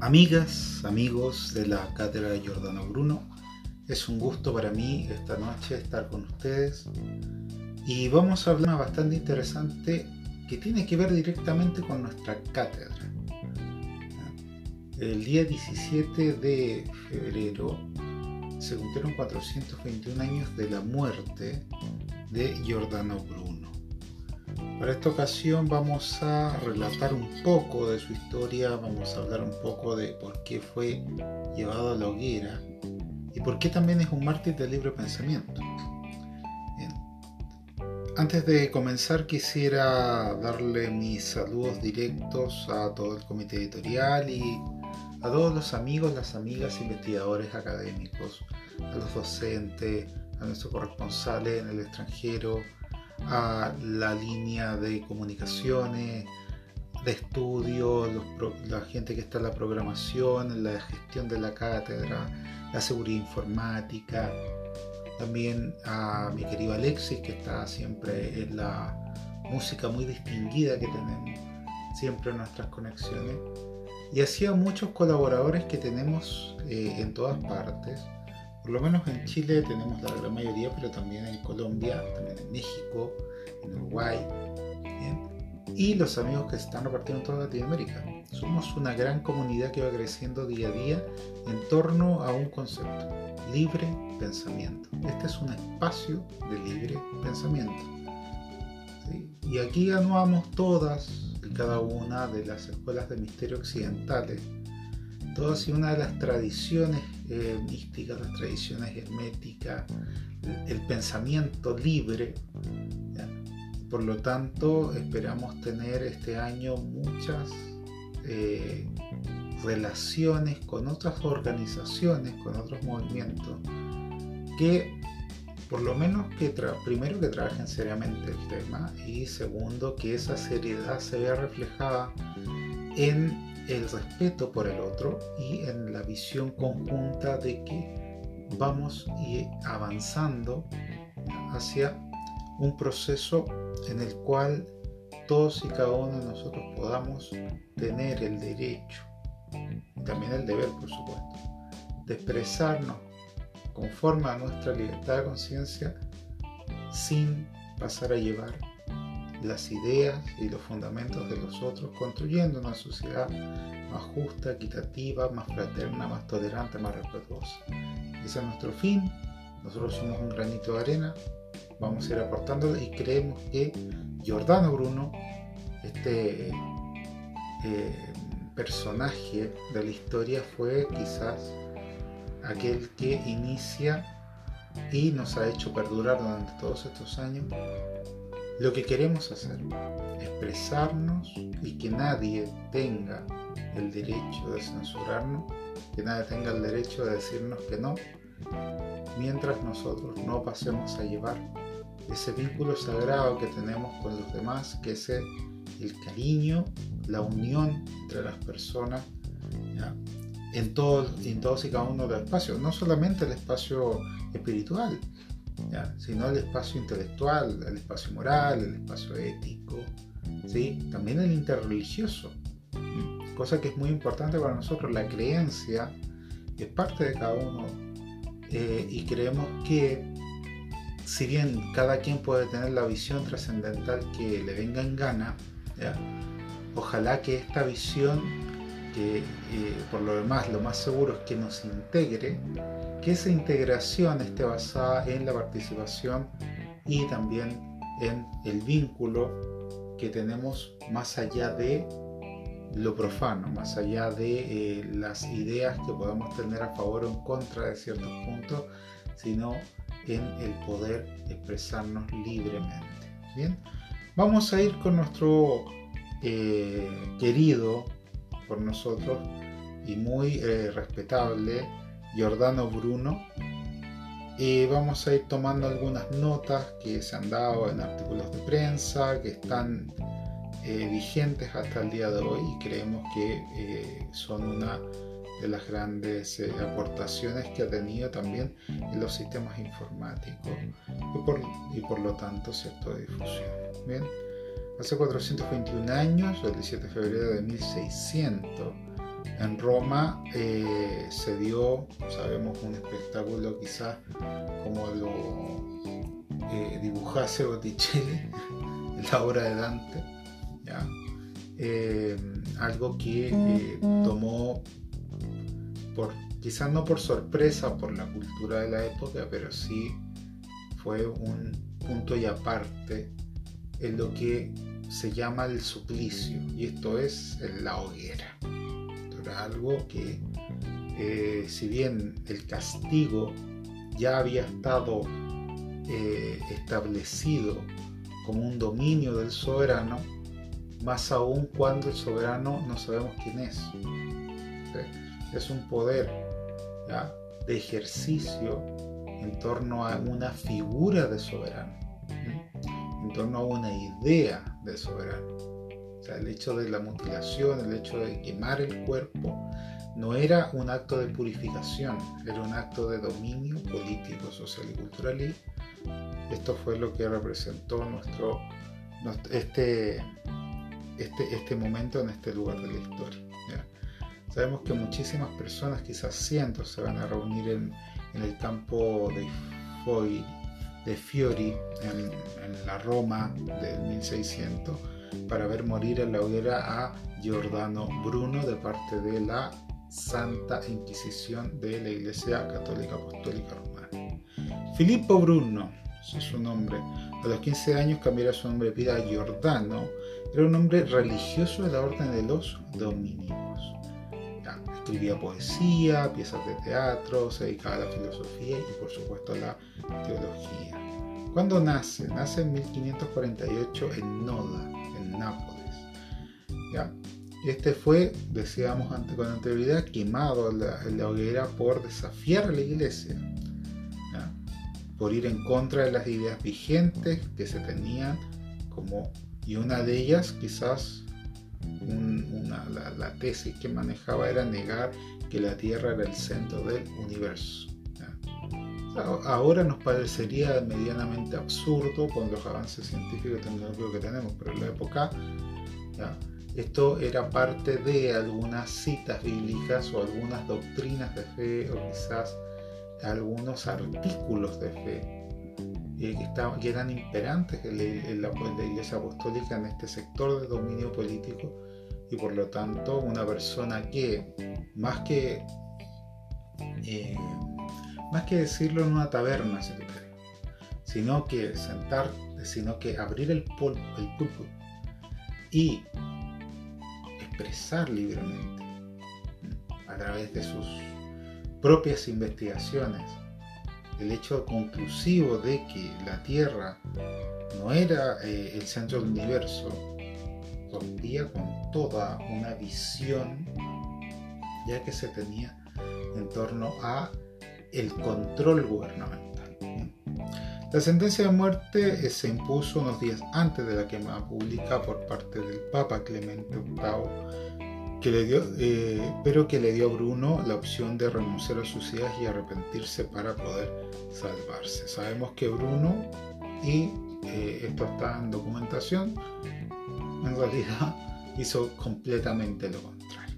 Amigas, amigos de la Cátedra de Giordano Bruno, es un gusto para mí esta noche estar con ustedes y vamos a hablar bastante interesante que tiene que ver directamente con nuestra cátedra. El día 17 de febrero se cumplieron 421 años de la muerte de Giordano Bruno. Para esta ocasión vamos a relatar un poco de su historia, vamos a hablar un poco de por qué fue llevado a la hoguera y por qué también es un mártir del libre pensamiento. Antes de comenzar quisiera darle mis saludos directos a todo el comité editorial y a todos los amigos, las amigas, investigadores académicos, a los docentes, a nuestros corresponsales en el extranjero, a la línea de comunicaciones, de estudio, la gente que está en la programación, en la gestión de la cátedra, la seguridad informática, también a mi querido Alexis que está siempre en la música muy distinguida que tenemos siempre en nuestras conexiones. Y así a muchos colaboradores que tenemos eh, en todas partes por lo menos en Chile tenemos la gran mayoría, pero también en Colombia, también en México, en Uruguay, y los amigos que están repartiendo en toda Latinoamérica. Somos una gran comunidad que va creciendo día a día en torno a un concepto, libre pensamiento. Este es un espacio de libre pensamiento. Y aquí anuamos todas y cada una de las escuelas de misterio occidentales todas y una de las tradiciones eh, místicas, las tradiciones herméticas, el, pensamiento libre. Por lo tanto, esperamos tener este año muchas eh, relaciones con otras organizaciones, con otros movimientos, que por lo menos que primero que trabajen seriamente el tema y segundo que esa seriedad se vea reflejada en el respeto por el otro y en la visión conjunta de que vamos avanzando hacia un proceso en el cual todos y cada uno de nosotros podamos tener el derecho también el deber, por supuesto, de expresarnos conforme a nuestra libertad de conciencia sin pasar a llevar las ideas y los fundamentos de los otros, construyendo una sociedad más justa, equitativa, más fraterna, más tolerante, más respetuosa. Ese es nuestro fin. Nosotros somos un granito de arena, vamos a ir aportando y creemos que Giordano Bruno, este eh, personaje de la historia, fue quizás aquel que inicia y nos ha hecho perdurar durante todos estos años lo que queremos hacer, expresarnos y que nadie tenga el derecho de censurarnos, que nadie tenga el derecho de decirnos que no, mientras nosotros no pasemos a llevar ese vínculo sagrado que tenemos con los demás, que es el, cariño, la unión entre las personas, En, todo, en todos y cada uno de los espacios, no solamente el espacio espiritual, sino el espacio intelectual, el espacio moral, el espacio ético, ¿sí? también el interreligioso, cosa que es muy importante para nosotros, la creencia es parte de cada uno eh, y creemos que si bien cada quien puede tener la visión trascendental que le venga en gana, ojalá que esta visión, que eh, por lo demás lo más seguro es que nos integre, que esa integración esté basada en la participación y también en el vínculo que tenemos más allá de lo profano, más allá de eh, las ideas que podamos tener a favor o en contra de ciertos puntos, sino en el poder expresarnos libremente. Bien, vamos a ir con nuestro eh, querido por nosotros y muy eh, respetable Giordano Bruno. y vamos a ir tomando algunas notas que se han dado en artículos de prensa, que están eh, vigentes hasta el día de hoy y creemos que eh, son una de las grandes eh, aportaciones que ha tenido también en los sistemas informáticos y por, y por lo tanto cierto difusión. Bien, hace 421 años, el 17 de febrero de 1600, En Roma eh, se dio, sabemos, un espectáculo quizás como lo eh, dibujase Botticelli la obra de Dante, eh, algo que tomó quizás no por sorpresa por la cultura de la época, pero sí fue un punto y aparte en lo que se llama el suplicio, y esto es la hoguera. Algo que, eh, si bien el castigo ya había estado eh, establecido como un dominio del soberano, más aún cuando el soberano no sabemos quién es. Es un poder de ejercicio en torno a una figura de soberano en torno a una idea de soberano. El hecho de la mutilación, el hecho de quemar el cuerpo, no era un acto de purificación, era un acto de dominio político, social y cultural. Y esto fue lo que representó nuestro, este, este, este momento en este lugar de la historia. Sabemos que muchísimas personas, quizás cientos, se van a reunir en, en el campo de Foy de Fiori en, la Roma del 1600 para ver morir en la hoguera a Giordano Bruno de parte de la Santa Inquisición de la Iglesia Católica Apostólica Romana. Filippo Bruno, ese es su nombre, a los 15 años cambiará su nombre de vida a Giordano, era un hombre religioso de la Orden de los Dominicos. escribía poesía, piezas de teatro, se dedicaba a la filosofía y por supuesto a la teología. ¿Cuándo nace? Nace en 1548 en Noda, Nápoles. ¿ya? Este fue, decíamos antes con anterioridad, quemado en la, hoguera por desafiar a la iglesia, por ir en contra de las ideas vigentes que se tenían, como, y una de ellas quizás la, la, tesis que manejaba era negar que la Tierra era el centro del universo. Ahora nos parecería medianamente absurdo con los avances científicos y tecnológicos que tenemos, pero en la época esto era parte de algunas citas bíblicas o algunas doctrinas de fe o quizás algunos artículos de fe eh, que, eran imperantes en la, Iglesia Apostólica en este sector de dominio político y por lo tanto una persona que más que eh, más que decirlo en una taberna, si sino que sentar, sino que abrir el, el pulpo y expresar libremente a través de sus propias investigaciones el hecho conclusivo de que la Tierra no era eh, el centro del universo, rompía con toda una visión ya que se tenía en torno a el control gubernamental. La sentencia de muerte eh, se impuso unos días antes de la quema pública por parte del Papa Clemente VIII, que le dio, eh, pero que le dio a Bruno la opción de renunciar a sus ideas y arrepentirse para poder salvarse. Sabemos que Bruno, y eh, esto está en documentación, en realidad hizo completamente lo contrario.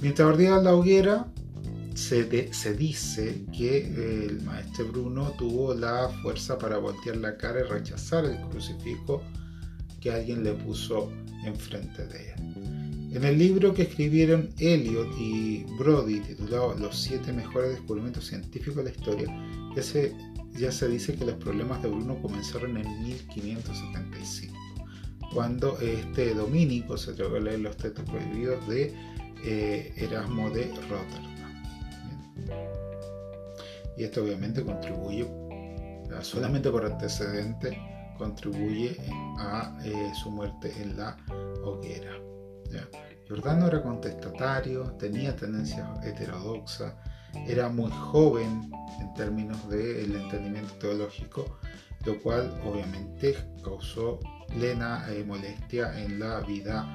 Mientras ardía la hoguera, se, dice que el maestro Bruno tuvo la fuerza para voltear la cara y rechazar el crucifijo que alguien le puso enfrente de él. En el libro que escribieron Eliot y Brody, titulado Los siete mejores descubrimientos científicos de la historia, ya se, ya se dice que los problemas de Bruno comenzaron en 1575, cuando este dominico se atrevió a leer los textos prohibidos de eh, Erasmo de Rotterdam. Y esto obviamente contribuye, solamente por antecedente, contribuye a eh, su muerte en la hoguera. Giordano era contestatario, tenía tendencias heterodoxas, era muy joven en términos del entendimiento teológico, lo cual obviamente causó plena eh, molestia en la vida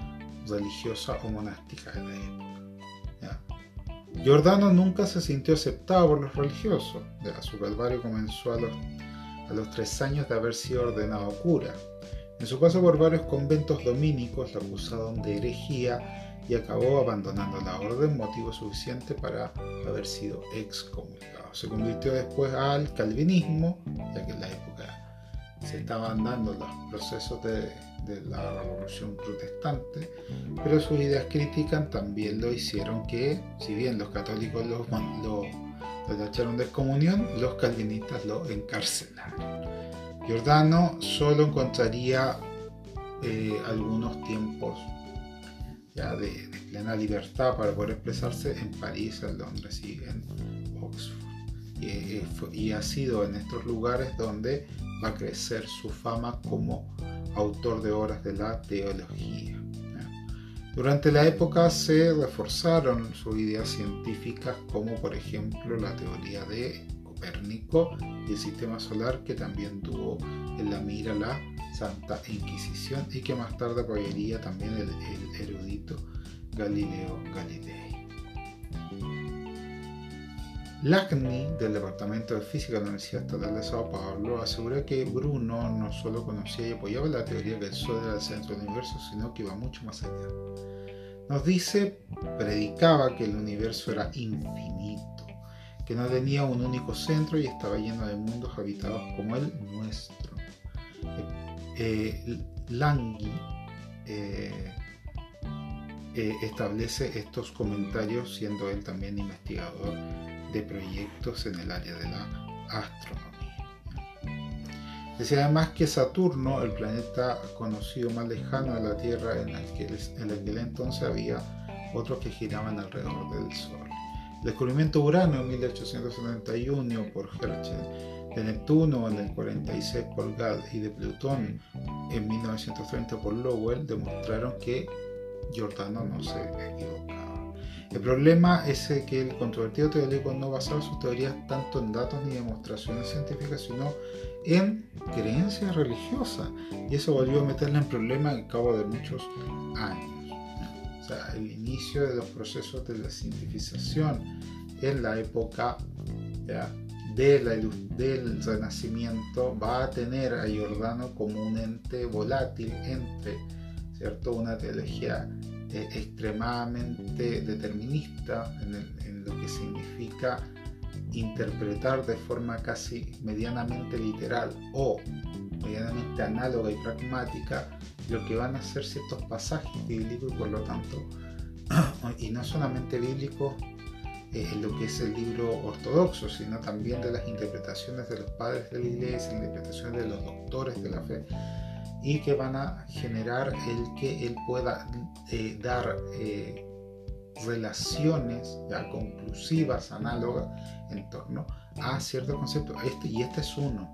religiosa o monástica de la época. Giordano nunca se sintió aceptado por los religiosos. Su calvario comenzó a los, a los tres años de haber sido ordenado cura. En su paso por varios conventos dominicos lo acusaron de herejía y acabó abandonando la orden, motivo suficiente para haber sido excomulgado. Se convirtió después al calvinismo, ya que en la época se estaban dando los procesos de, la revolución protestante, pero sus ideas críticas también lo hicieron que, si bien los católicos lo, lo, tacharon de excomunión, los calvinistas lo encarcelaron. Giordano solo encontraría eh, algunos tiempos ya de, plena libertad para poder expresarse en París, en Londres y en Oxford. Y, y, ha sido en estos lugares donde va a crecer su fama como autor de obras de la teología. Durante la época se reforzaron sus ideas científicas como por ejemplo la teoría de Copérnico y el sistema solar que también tuvo en la mira la Santa Inquisición y que más tarde apoyaría también el, erudito Galileo Galilei. Lagni, del Departamento de Física de la Universidad Estatal de Sao Paulo, asegura que Bruno no solo conocía y apoyaba la teoría que el Sol era el centro del universo, sino que iba mucho más allá. Nos dice, predicaba que el universo era infinito, que no tenía un único centro y estaba lleno de mundos habitados como el nuestro. Eh, Langui eh, eh, establece estos comentarios siendo él también investigador de proyectos en el área de la astronomía. Decía además que Saturno, el planeta conocido más lejano de la Tierra, en el que en aquel entonces había otros que giraban alrededor del Sol. El descubrimiento de Urano en 1871 por Herschel, de Neptuno en el 46 por Gall y de Plutón en 1930 por Lowell demostraron que Giordano no se equivocaba. El problema es que el controvertido teórico no basaba sus teorías tanto en datos ni demostraciones científicas, sino en creencias religiosas. Y eso volvió a meterle en problemas al cabo de muchos años. O sea, el inicio de los procesos de la cientificación en la época de la, del Renacimiento va a tener a Giordano como un ente volátil entre ¿cierto? una teología eh, extremadamente determinista en, lo que significa interpretar de forma casi medianamente literal o medianamente análoga y pragmática lo que van a ser ciertos pasajes bíblicos y por lo tanto, y no solamente bíblicos eh, en lo que es el libro ortodoxo, sino también de las interpretaciones de los padres de la iglesia, interpretaciones de los doctores de la fe, y que van a generar el que él pueda eh, dar eh, relaciones ya conclusivas, análogas, en torno a ciertos conceptos. Este, y este es uno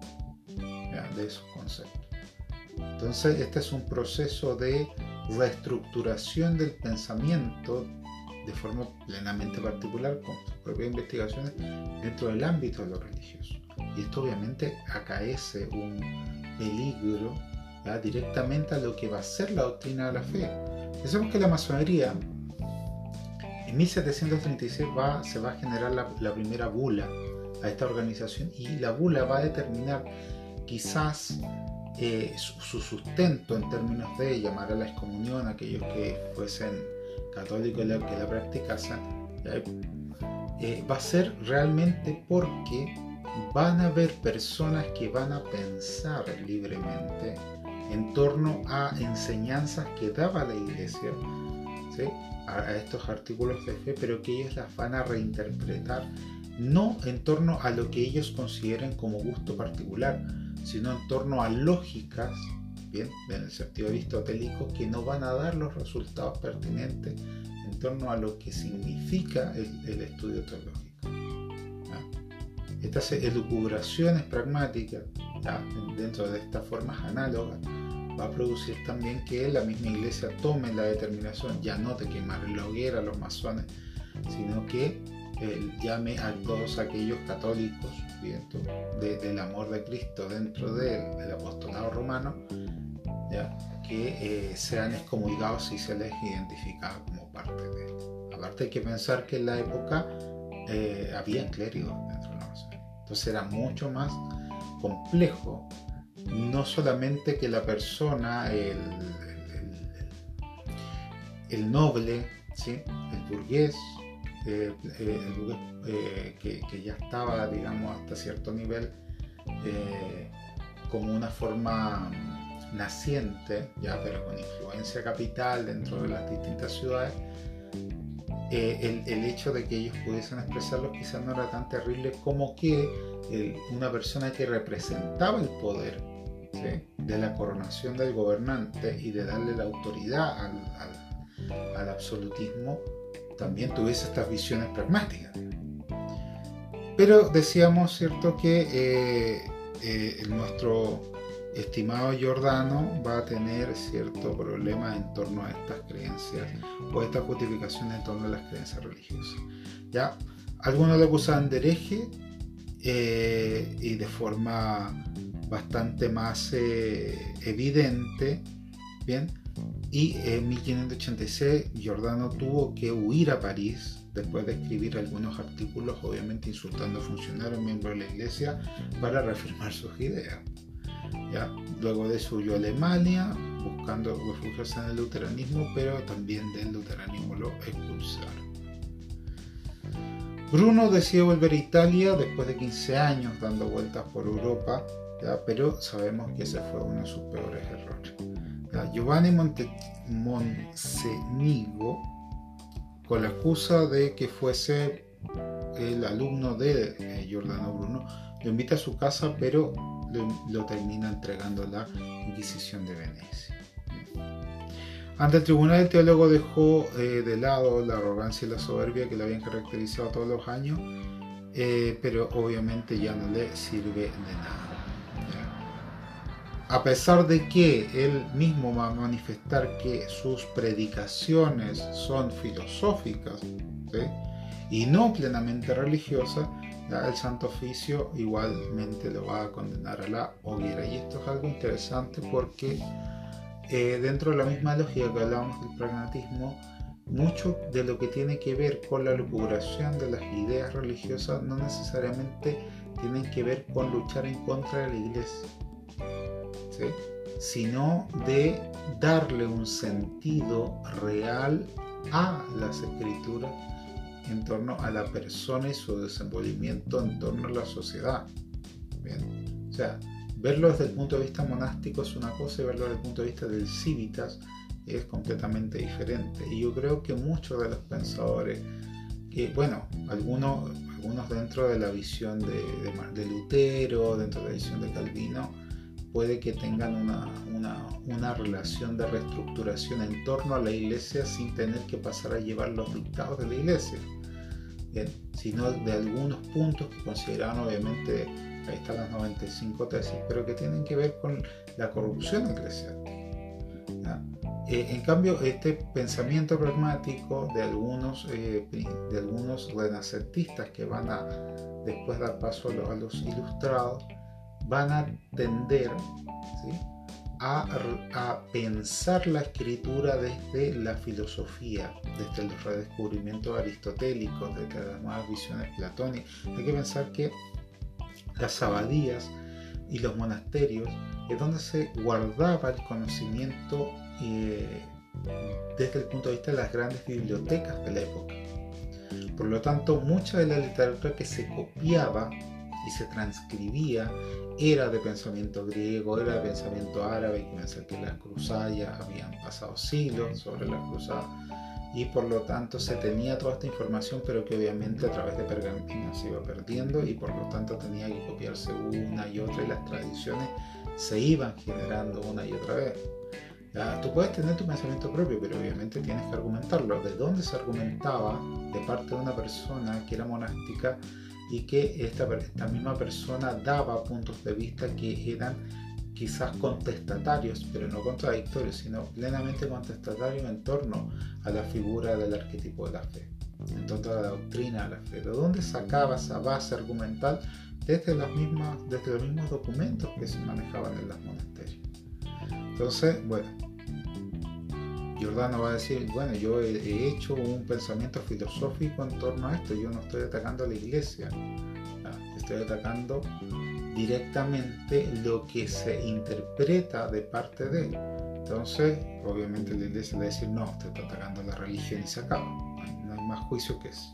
de esos conceptos. Entonces, este es un proceso de reestructuración del pensamiento de forma plenamente particular con sus propias investigaciones dentro del ámbito de lo religioso. Y esto obviamente acaece un peligro directamente a lo que va a ser la doctrina de la fe. Pensemos que la masonería en 1736 va, se va a generar la, primera bula a esta organización y la bula va a determinar quizás eh, su, sustento en términos de llamar a la excomunión a aquellos que fuesen católicos y que la practicasen, eh, va a ser realmente porque van a haber personas que van a pensar libremente en torno a enseñanzas que daba la iglesia a, estos artículos de fe, pero que ellos las van a reinterpretar no en torno a lo que ellos consideren como gusto particular, sino en torno a lógicas, bien, en el sentido aristotélico, que no van a dar los resultados pertinentes en torno a lo que significa el, estudio teológico. Estas elucubraciones pragmáticas, dentro de estas formas análogas, va a producir también que la misma iglesia tome la determinación ya no de quemar la hoguera a los masones, sino que eh, llame a todos aquellos católicos del amor de Cristo dentro del, apostolado romano, que eh, sean excomulgados y se les identifica como parte de él. Aparte hay que pensar que en la época eh, había clérigos dentro de la masonería, entonces era mucho más complejo no solamente que la persona, el, noble, el burgués, eh, eh, eh, que, ya estaba, digamos, hasta cierto nivel, como una forma naciente, ya, pero con influencia capital dentro de las distintas ciudades, el, el, hecho de que ellos pudiesen expresarlo quizás no era tan terrible como que una persona que representaba el poder de la coronación del gobernante y de darle la autoridad al, absolutismo, también tuviese estas visiones pragmáticas. Pero decíamos, ¿cierto?, que eh, eh, nuestro estimado Giordano va a tener cierto problema en torno a estas creencias o estas justificaciones en torno a las creencias religiosas. ¿Ya? Algunos lo acusaban de hereje eh, y de forma bastante más eh, evidente, ¿bien? Y en 1586 Giordano tuvo que huir a París después de escribir algunos artículos, obviamente insultando a funcionarios, miembros de la iglesia, para reafirmar sus ideas. ¿Ya? Luego de eso huyó a Alemania, buscando refugiarse en el luteranismo, pero también del luteranismo lo expulsaron. Bruno decide volver a Italia después de 15 años dando vueltas por Europa pero sabemos que ese fue uno de sus peores errores. Giovanni Monte Monsenigo, con la excusa de que fuese el alumno de eh, Giordano Bruno, lo invita a su casa, pero lo, termina entregando a la Inquisición de Venecia. Ante el tribunal, el teólogo dejó eh, de lado la arrogancia y la soberbia que le habían caracterizado todos los años, eh, pero obviamente ya no le sirve de nada a pesar de que él mismo va a manifestar que sus predicaciones son filosóficas y no plenamente religiosas, el Santo Oficio igualmente lo va a condenar a la hoguera. Y esto es algo interesante porque eh, dentro de la misma lógica que hablábamos del pragmatismo, mucho de lo que tiene que ver con la lucubración de las ideas religiosas no necesariamente tienen que ver con luchar en contra de la iglesia sino de darle un sentido real a las escrituras en torno a la persona y su desenvolvimiento en torno a la sociedad. O sea, verlo desde el punto de vista monástico es una cosa y verlo desde el punto de vista del civitas es completamente diferente. Y yo creo que muchos de los pensadores, que bueno, algunos, algunos dentro de la visión de, de Lutero, dentro de la visión de Calvino, puede que tengan una, una, relación de reestructuración en torno a la iglesia sin tener que pasar a llevar los dictados de la iglesia, sino de algunos puntos que consideraban obviamente, ahí están las 95 tesis, pero que tienen que ver con la corrupción eclesial. Eh, en cambio, este pensamiento pragmático de algunos, eh, de algunos renacentistas que van a después dar paso a los ilustrados, van a tender a, pensar la escritura desde la filosofía, desde los redescubrimientos aristotélicos, desde las nuevas visiones platónicas. Hay que pensar que las abadías y los monasterios es donde se guardaba el conocimiento eh, desde el punto de vista de las grandes bibliotecas de la época. Por lo tanto, mucha de la literatura que se copiaba y se transcribía era de pensamiento griego, era de pensamiento árabe, que que las cruzadas habían pasado siglos sobre las cruzadas y por lo tanto se tenía toda esta información pero que obviamente a través de pergaminos se iba perdiendo y por lo tanto tenía que copiarse una y otra y las tradiciones se iban generando una y otra vez. Tú puedes tener tu pensamiento propio, pero obviamente tienes que argumentarlo. ¿De dónde se argumentaba de parte de una persona que era monástica? Y que esta, esta misma persona daba puntos de vista que eran quizás contestatarios, pero no contradictorios, sino plenamente contestatarios en torno a la figura del arquetipo de la fe, en torno a la doctrina de la fe. ¿De dónde sacaba esa base argumental? Desde, las mismas, desde los mismos documentos que se manejaban en los monasterios. Entonces, bueno, Giordano va a decir, bueno, yo he, hecho un pensamiento filosófico en torno a esto, yo no estoy atacando a la iglesia, estoy atacando directamente lo que se interpreta de parte de él. Entonces, obviamente la iglesia le va a decir, no, usted está atacando la religión y se acaba. No hay más juicio que eso.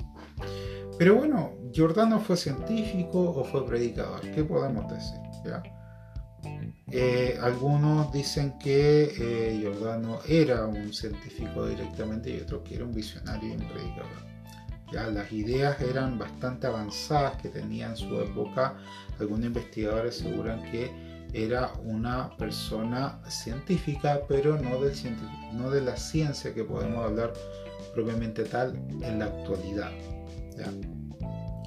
Pero bueno, Giordano fue científico o fue predicador. ¿Qué podemos decir? Eh, algunos dicen que eh, Giordano era un científico directamente y otros que era un visionario y un predicador. Las ideas eran bastante avanzadas que tenía en su época. Algunos investigadores aseguran que era una persona científica, pero no, del no de la ciencia que podemos hablar propiamente tal en la actualidad.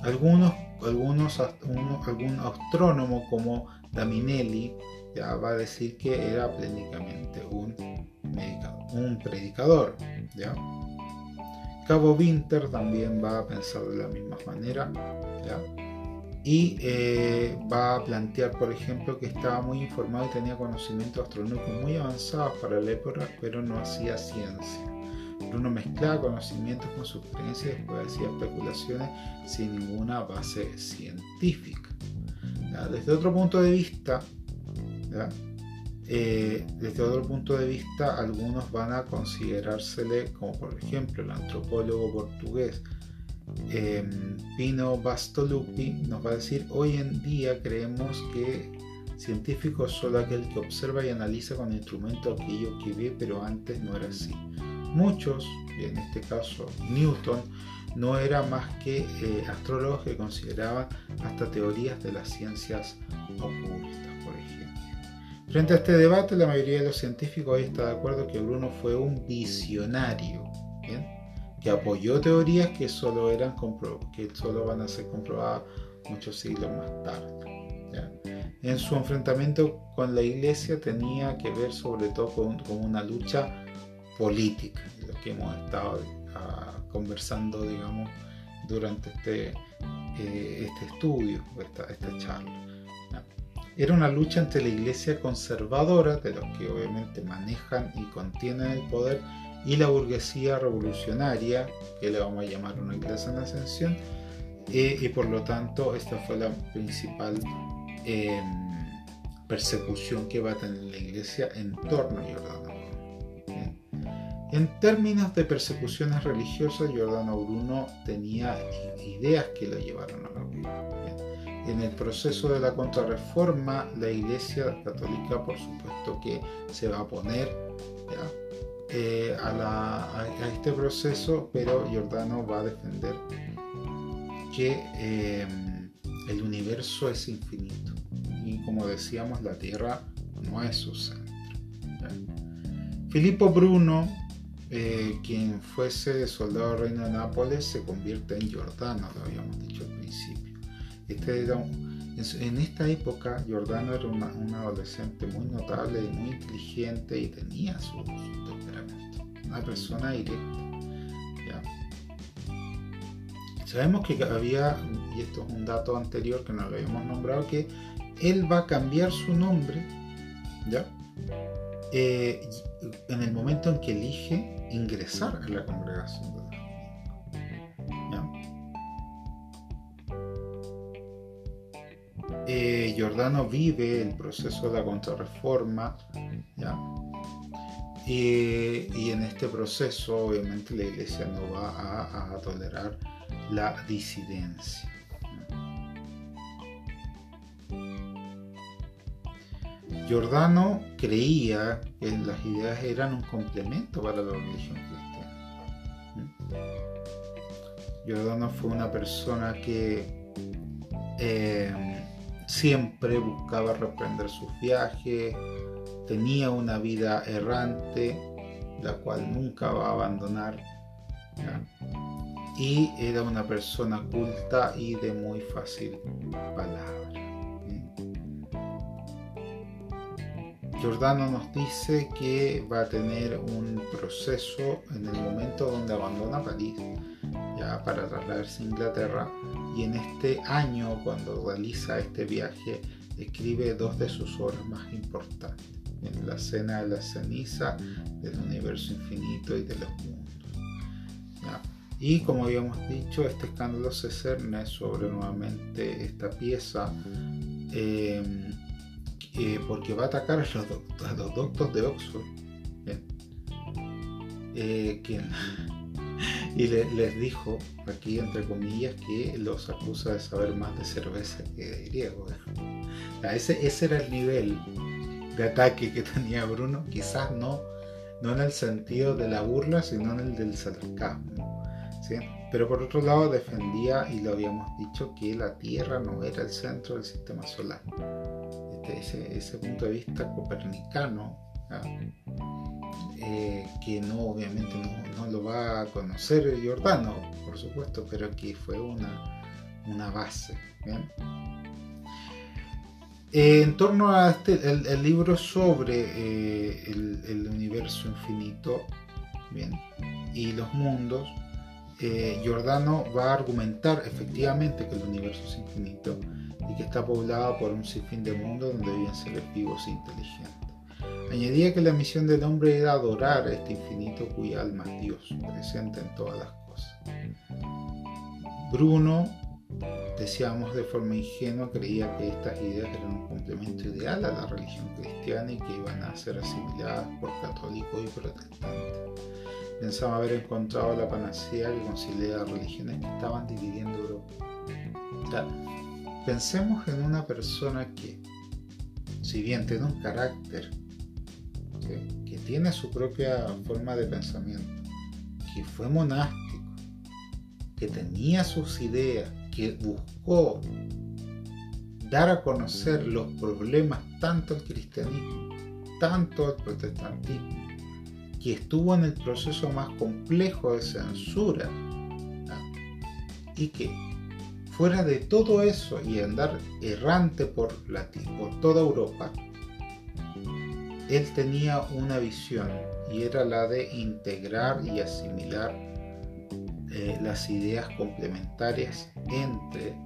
Algunos, algunos, algún astrónomo como Daminelli ya va a decir que era plénicamente un, un predicador. ¿ya? Cabo Winter también va a pensar de la misma manera. ¿ya? Y eh, va a plantear, por ejemplo, que estaba muy informado y tenía conocimientos astronómicos muy avanzados para la época, pero no hacía ciencia. Bruno mezclaba conocimientos con sus creencias y después hacía especulaciones sin ninguna base científica. Desde otro punto de vista, eh, desde otro punto de vista, algunos van a considerársele, como por ejemplo el antropólogo portugués em, Pino Bastolupi, nos va a decir, hoy en día creemos que científico es solo aquel que observa y analiza con instrumento aquello que ve, pero antes no era así. Muchos, y en este caso Newton, no era más que eh, astrólogos que consideraban hasta teorías de las ciencias ocultas, por ejemplo. Frente a este debate, la mayoría de los científicos hoy está de acuerdo que Bruno fue un visionario, que apoyó teorías que solo, eran que solo van a ser comprobadas muchos siglos más tarde. En su enfrentamiento con la iglesia tenía que ver sobre todo con, una lucha política, lo que hemos estado conversando, digamos, durante este, eh, este estudio, esta, esta charla. Era una lucha entre la iglesia conservadora, de los que obviamente manejan y contienen el poder, y la burguesía revolucionaria, que le vamos a llamar una iglesia en ascensión, eh, y por lo tanto esta fue la principal em, persecución que va a tener la iglesia en torno a Jordano En términos de persecuciones religiosas, Giordano Bruno tenía ideas que lo llevaron a la en el proceso de la contrarreforma, la Iglesia Católica, por supuesto, que se va a oponer eh, a, este proceso, pero Giordano va a defender que eh, el universo es infinito. Y, como decíamos, la Tierra no es su centro. Filippo Bruno, eh, quien fuese soldado reino de Nápoles, se convierte en Giordano, lo habíamos dicho al principio. Este en esta época, Giordano era un adolescente muy notable y muy inteligente y tenía su, temperamento. Una persona directa. Sabemos que había, y esto es un dato anterior que no lo habíamos nombrado, que él va a cambiar su nombre ¿ya? Eh, en el momento en que elige ingresar a la congregación de eh, Giordano vive el proceso de la contrarreforma, Y, en este proceso obviamente la iglesia no va a, tolerar la disidencia. Giordano creía que las ideas eran un complemento para la religión cristiana. Giordano fue una persona que eh, siempre buscaba reprender sus viajes, tenía una vida errante, la cual nunca va a abandonar, y era una persona culta y de muy fácil palabra. Giordano nos dice que va a tener un proceso en el momento donde abandona París ya para trasladarse a Inglaterra y en este año cuando realiza este viaje escribe dos de sus obras más importantes, en la cena de la ceniza, del universo infinito y de los mundos. Y como habíamos dicho, este escándalo se cerne sobre nuevamente esta pieza em, eh, porque va a atacar a los, doctos de Oxford. Eh, y les dijo, aquí entre comillas, que los acusa de saber más de cerveza que de griego. ese, ese era el nivel de ataque que tenía Bruno, quizás no, no en el sentido de la burla, sino en el del sarcasmo. Pero por otro lado defendía, y lo habíamos dicho, que la Tierra no era el centro del sistema solar. Ese, punto de vista copernicano, eh, que no obviamente no, lo va a conocer Giordano, por supuesto, pero que fue una, una base. Eh, en torno a este, el, libro sobre eh, el, universo infinito bien, y los mundos, Giordano va a argumentar efectivamente que el universo es infinito y que está poblado por un sinfín de mundos donde viven seres vivos e inteligentes. Añadía que la misión del hombre era adorar a este infinito cuya alma es Dios, presente en todas las cosas. Bruno decíamos de forma ingenua, creía que estas ideas eran un complemento ideal a la religión cristiana y que iban a ser asimiladas por católicos y protestantes. Pensaba haber encontrado la panacea que concilia las religiones que estaban dividiendo Europa. Pensemos en una persona que, si bien tiene un carácter, que tiene su propia forma de pensamiento, que fue monástico, que tenía sus ideas, que buscó dar a conocer los problemas tanto al cristianismo, tanto al protestantismo, que estuvo en el proceso más complejo de censura y que fuera de todo eso y andar errante por, toda Europa, él tenía una visión y era la de integrar y asimilar eh, las ideas complementarias entre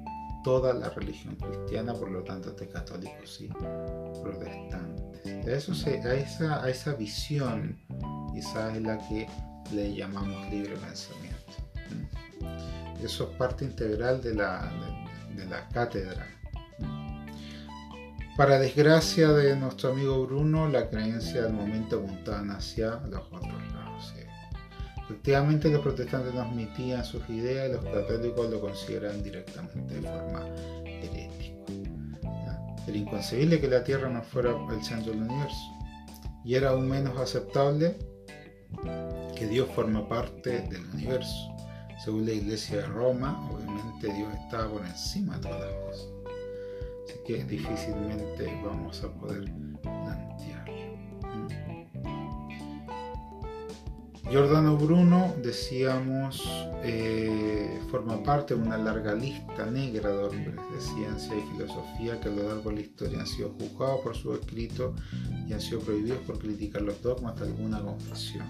toda la religión cristiana, por lo tanto de católicos y protestantes. Esa, a esa visión esa es la que le llamamos libre pensamiento. Eso es parte integral de la, de, la cátedra. Para desgracia de nuestro amigo Bruno, la creencia del momento apuntaban hacia los otros lados. Efectivamente, los protestantes transmitían sus ideas y los católicos lo consideran directamente de forma herética. Era inconcebible que la Tierra no fuera el centro del universo. Y era aún menos aceptable que Dios forma parte del universo. Según la Iglesia de Roma, obviamente Dios estaba por encima de todas las cosas. Así que difícilmente vamos a poder Giordano Bruno, decíamos, eh, forma parte de una larga lista negra de hombres de ciencia y filosofía que a lo largo de la historia han sido juzgados por su escrito y han sido prohibidos por criticar los dogmas de alguna confesión.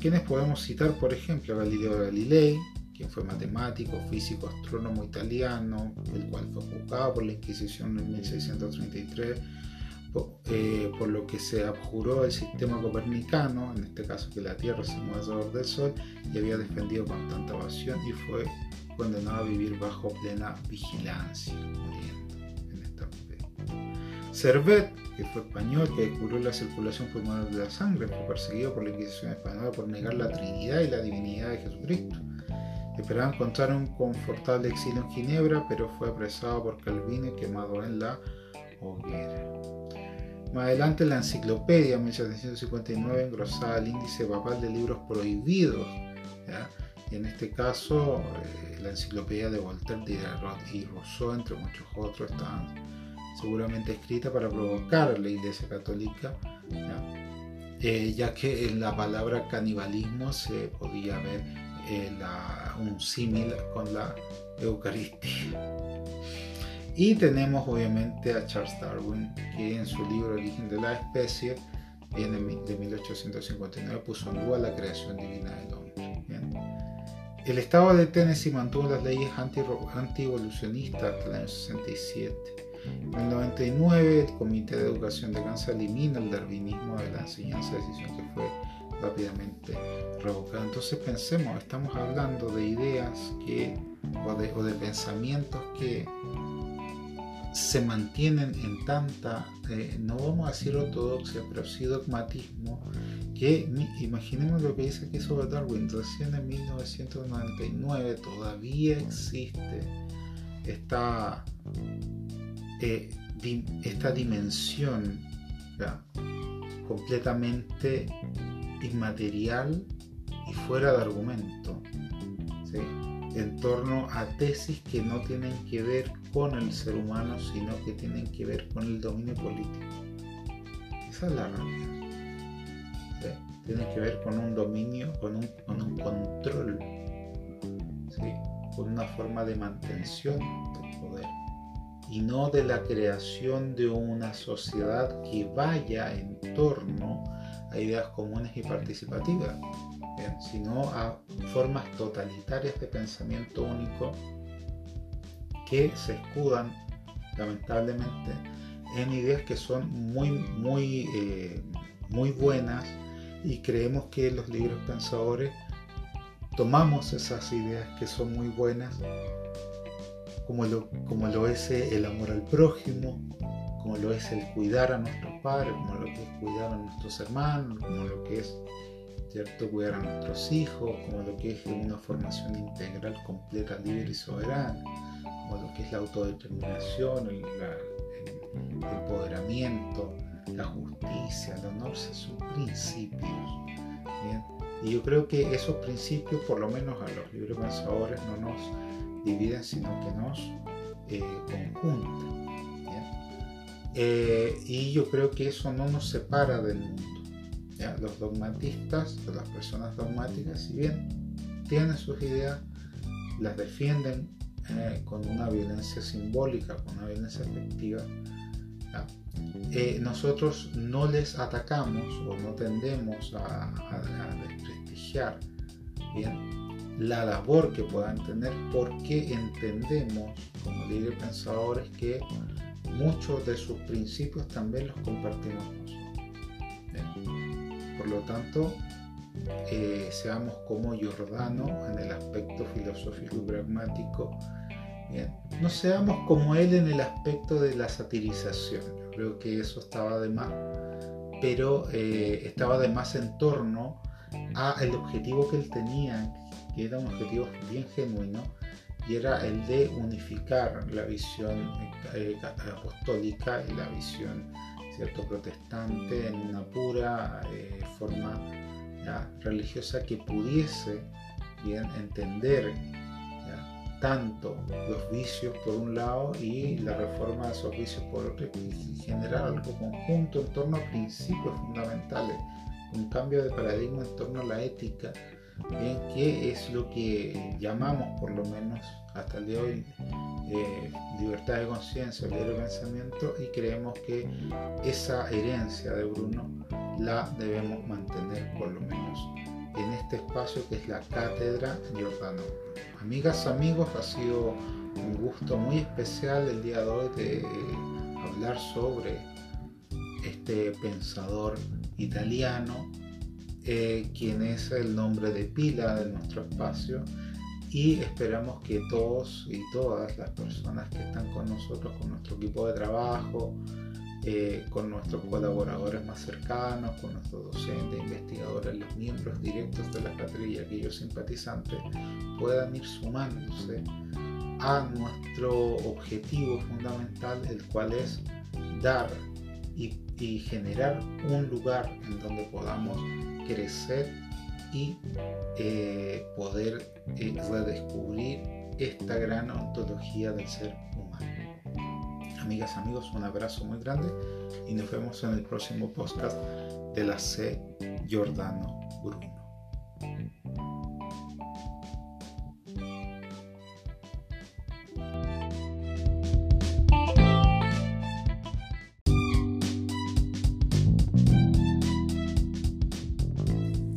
¿A quienes podemos citar, por ejemplo, a Galileo Galilei, quien fue matemático, físico, astrónomo italiano, el cual fue juzgado por la Inquisición en 1633 eh, por lo que se abjuró el sistema copernicano, en este caso que la Tierra se mueve alrededor del Sol, y había defendido con tanta pasión y fue condenado a vivir bajo plena vigilancia, Servet, que fue español, que descubrió la circulación pulmonar de la sangre, fue perseguido por la Inquisición española por negar la Trinidad y la divinidad de Jesucristo. Esperaba encontrar un confortable exilio en Ginebra, pero fue apresado por Calvino y quemado en la hoguera. Más adelante la enciclopedia, en 1759, engrosaba el índice papal de libros prohibidos. Y en este caso, eh, la enciclopedia de Voltaire y Rousseau, entre muchos otros, estaban seguramente escritas para provocar la Iglesia Católica, eh, ya que en la palabra canibalismo se podía ver eh, un símil con la Eucaristía. Y tenemos obviamente a Charles Darwin, que en su libro Origen de la especie, de 1859, puso en duda la creación divina del hombre. El estado de Tennessee mantuvo las leyes anti-evolucionistas hasta el año 67. En el 99, el Comité de Educación de Kansas elimina el darwinismo de la enseñanza, decisión que fue rápidamente revocada. Entonces pensemos, estamos hablando de ideas que, o de pensamientos que se mantienen en tanta, eh, no vamos a decir ortodoxia, pero sí dogmatismo, que imaginemos lo que dice aquí sobre Darwin, recién en 1999 todavía existe esta, eh, esta dimensión completamente inmaterial y fuera de argumento en torno a tesis que no tienen que ver con el ser humano, sino que tienen que ver con el dominio político. Esa es la realidad. Tienen que ver con un dominio, con un, control, con una forma de mantención del poder y no de la creación de una sociedad que vaya en torno a ideas comunes y participativas, sino a formas totalitarias de pensamiento único que se escudan lamentablemente en ideas que son muy muy eh, muy buenas y creemos que los libros pensadores tomamos esas ideas que son muy buenas como lo, como lo es el amor al prójimo como lo es el cuidar a nuestros padres como lo que es cuidar a nuestros hermanos como lo que es ¿cierto? cuidar a nuestros hijos como lo que es una formación integral completa libre y soberana lo que es la autodeterminación, el, empoderamiento, la justicia, el honor, son principios. Y yo creo que esos principios, por lo menos a los libres pensadores, no nos dividen, sino que nos eh, conjuntan. Eh, y yo creo que eso no nos separa del mundo. Los dogmatistas, las personas dogmáticas, si bien tienen sus ideas, las defienden eh, con una violencia simbólica, con una violencia efectiva, eh, nosotros no les atacamos o no tendemos a, desprestigiar la labor que puedan tener porque entendemos como libres pensadores que muchos de sus principios también los compartimos nosotros. Por lo tanto, eh, seamos como Giordano en el aspecto filosófico y pragmático no seamos como él en el aspecto de la satirización. Yo creo que eso estaba de más, pero eh, estaba de más en torno a el objetivo que él tenía, que era un objetivo bien genuino, y era el de unificar la visión eh, apostólica y la visión cierto protestante en una pura eh, forma religiosa que pudiese bien entender tanto los vicios por un lado y la reforma de esos vicios por otro y generar algo conjunto en torno a principios fundamentales, un cambio de paradigma en torno a la ética, bien que es lo que llamamos por lo menos hasta el día de hoy eh, libertad de conciencia, libre pensamiento y creemos que esa herencia de Bruno la debemos mantener por lo menos en este espacio que es la Cátedra Giordano. Amigas, amigos, ha sido un gusto muy especial el día de hoy de hablar sobre este pensador italiano, eh, quien es el nombre de pila de nuestro espacio y esperamos que todos y todas las personas que están con nosotros, con nuestro equipo de trabajo, eh, con nuestros colaboradores más cercanos, con nuestros docentes, investigadores, los miembros directos de la patria y aquellos simpatizantes puedan ir sumándose a nuestro objetivo fundamental, el cual es dar y, generar un lugar en donde podamos crecer y eh, poder eh, redescubrir esta gran ontología del ser Amigas, amigos, un abrazo muy grande y nos vemos en el próximo podcast de la C. Giordano Bruno.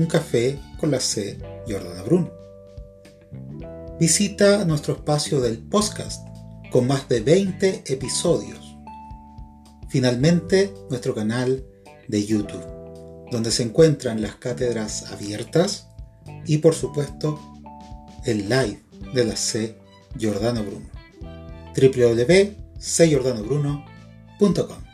un café con la C. Jordana Bruno. Visita nuestro espacio del podcast con más de 20 episodios. Finalmente, nuestro canal de YouTube, donde se encuentran las cátedras abiertas y por supuesto el live de la C. Giordano Bruno. www.cjordanobruno.com